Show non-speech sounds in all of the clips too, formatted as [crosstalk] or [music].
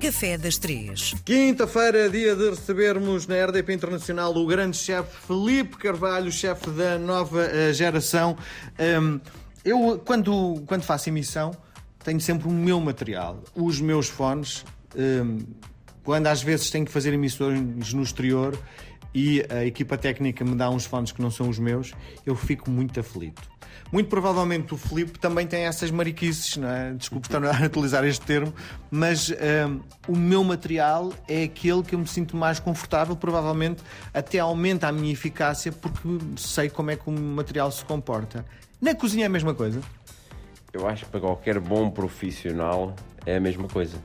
Café das Três. Quinta-feira, dia de recebermos na RDP Internacional o grande chefe Felipe Carvalho, chefe da nova uh, geração. Um, eu, quando, quando faço emissão, tenho sempre o meu material, os meus fones. Um, quando às vezes tenho que fazer emissões no exterior e a equipa técnica me dá uns fones que não são os meus, eu fico muito aflito. Muito provavelmente o Filipe também tem essas mariquices, não é? desculpe estar a utilizar este termo, mas um, o meu material é aquele que eu me sinto mais confortável, provavelmente até aumenta a minha eficácia porque sei como é que o material se comporta. Na cozinha é a mesma coisa? Eu acho que para qualquer bom profissional é a mesma coisa.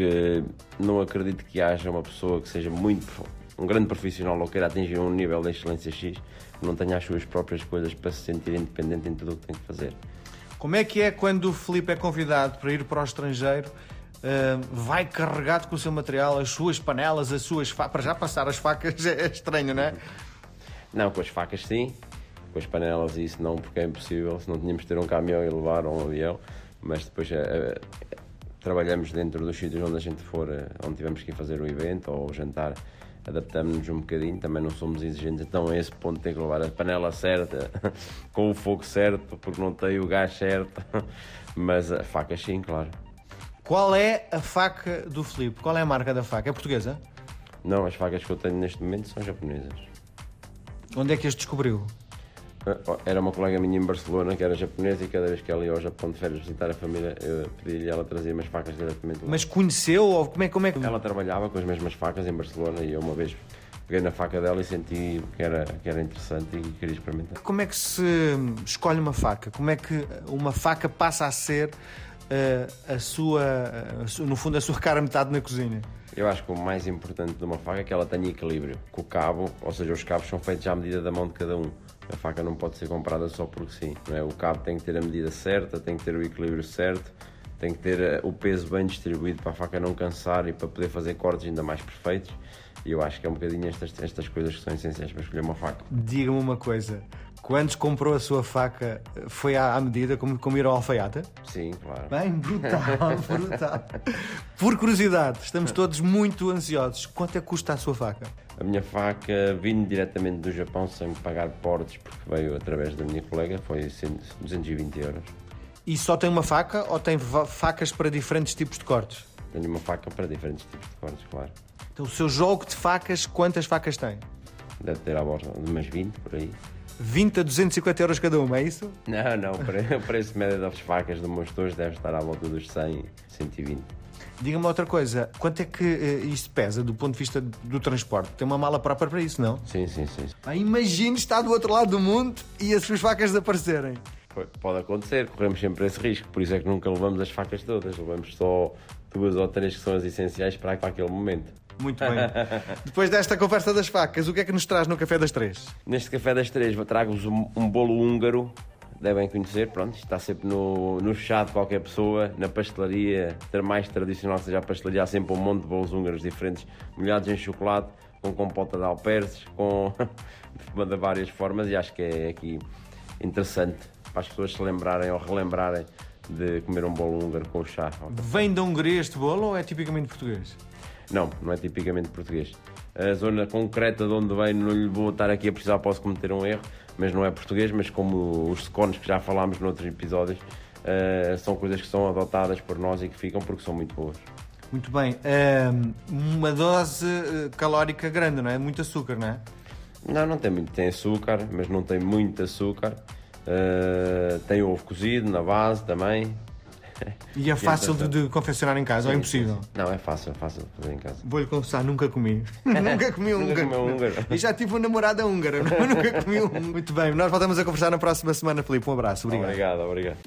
Porque não acredito que haja uma pessoa que seja muito um grande profissional ou queira atingir um nível de excelência X, que não tenha as suas próprias coisas para se sentir independente em tudo o que tem que fazer. Como é que é quando o Felipe é convidado para ir para o estrangeiro? Uh, vai carregado com o seu material, as suas panelas, as suas facas. Para já passar as facas [laughs] é estranho, não é? Não, com as facas sim, com as panelas isso não, porque é impossível, se não tínhamos de ter um caminhão e levar ou um avião, mas depois uh, trabalhamos dentro dos sítios onde a gente for, onde tivemos que ir fazer o evento ou o jantar adaptamos-nos um bocadinho, também não somos exigentes, então a esse ponto tem que levar a panela certa, [laughs] com o fogo certo, porque não tem o gás certo, [laughs] mas a faca sim, claro. Qual é a faca do Filipe? Qual é a marca da faca? É portuguesa? Não, as facas que eu tenho neste momento são japonesas. Onde é que as descobriu? Ah, era uma colega minha em Barcelona que era japonesa e cada vez que ela ia ao Japão de férias visitar a família, eu pedi-lhe ela trazia umas facas diretamente lá. Mas conheceu ou como é, como é que. Ela trabalhava com as mesmas facas em Barcelona e eu uma vez peguei na faca dela e senti que era, que era interessante e queria experimentar. Como é que se escolhe uma faca? Como é que uma faca passa a ser uh, a, sua, uh, no fundo, a sua cara metade na cozinha? Eu acho que o mais importante de uma faca é que ela tenha equilíbrio. Com o cabo, ou seja, os cabos são feitos à medida da mão de cada um. A faca não pode ser comprada só porque sim. É? O cabo tem que ter a medida certa, tem que ter o equilíbrio certo, tem que ter eh, o peso bem distribuído para a faca não cansar e para poder fazer cortes ainda mais perfeitos. E eu acho que é um bocadinho estas, estas coisas que são essenciais para escolher uma faca. Diga-me uma coisa: quando comprou a sua faca, foi à, à medida, como, como ir ao alfaiata? Sim, claro. Bem, brutal, [laughs] brutal. Por curiosidade, estamos todos muito ansiosos. Quanto é que custa a sua faca? A minha faca, vindo diretamente do Japão, sem pagar portes, porque veio através da minha colega, foi 220 euros. E só tem uma faca ou tem facas para diferentes tipos de cortes? Tenho uma faca para diferentes tipos de cortes, claro. Então o seu jogo de facas, quantas facas tem? Deve ter à volta de umas 20 por aí. 20 a 250 euros cada uma, é isso? Não, não, o preço médio das facas do Mostores deve estar à volta dos 100, 120. Diga-me outra coisa, quanto é que uh, isto pesa do ponto de vista do transporte? Tem uma mala própria para isso, não? Sim, sim, sim. Ah, imagine estar do outro lado do mundo e as suas facas desaparecerem. Pode acontecer, corremos sempre esse risco, por isso é que nunca levamos as facas todas, levamos só duas ou três que são as essenciais para, aquele momento. Muito [laughs] bem. Depois desta conversa das facas, o que é que nos traz no Café das Três? Neste Café das Três trago-vos um, um, bolo húngaro, devem conhecer, pronto, está sempre no, no chá de qualquer pessoa, na pastelaria, mais tradicional seja a pastelaria, há sempre um monte de bolos húngaros diferentes, molhados em chocolate, com compota de alperces, com [laughs] de várias formas e acho que é aqui interessante para as pessoas se lembrarem ou relembrarem de comer um bolo húngaro com chá. Vem da Hungria este bolo ou é tipicamente português? Não, não é tipicamente português. A zona concreta de onde vem, não lhe vou estar aqui a precisar, posso cometer um erro, mas não é português, mas como os scones que já falámos noutros episódios, uh, são coisas que são adotadas por nós e que ficam porque são muito boas. Muito bem. Uh, uma dose eh, calórica grande, não é? Muito açúcar, não é? Não, não tem muito. Tem açúcar, mas não tem muito açúcar. Uh, tem ovo cozido na base também. E é [laughs] fácil de, de confeccionar em casa sim, ou é impossível? Sim, sim. Não, é fácil, é fácil de fazer em casa. Vou-lhe confessar, nunca comi. [laughs] nunca comi um húngaro. Um húngaro. E já tive uma namorada húngara, [laughs] mas nunca comi um. Muito bem, nós voltamos a conversar na próxima semana, Filipe. Um abraço, obrigado. Obrigado, obrigado.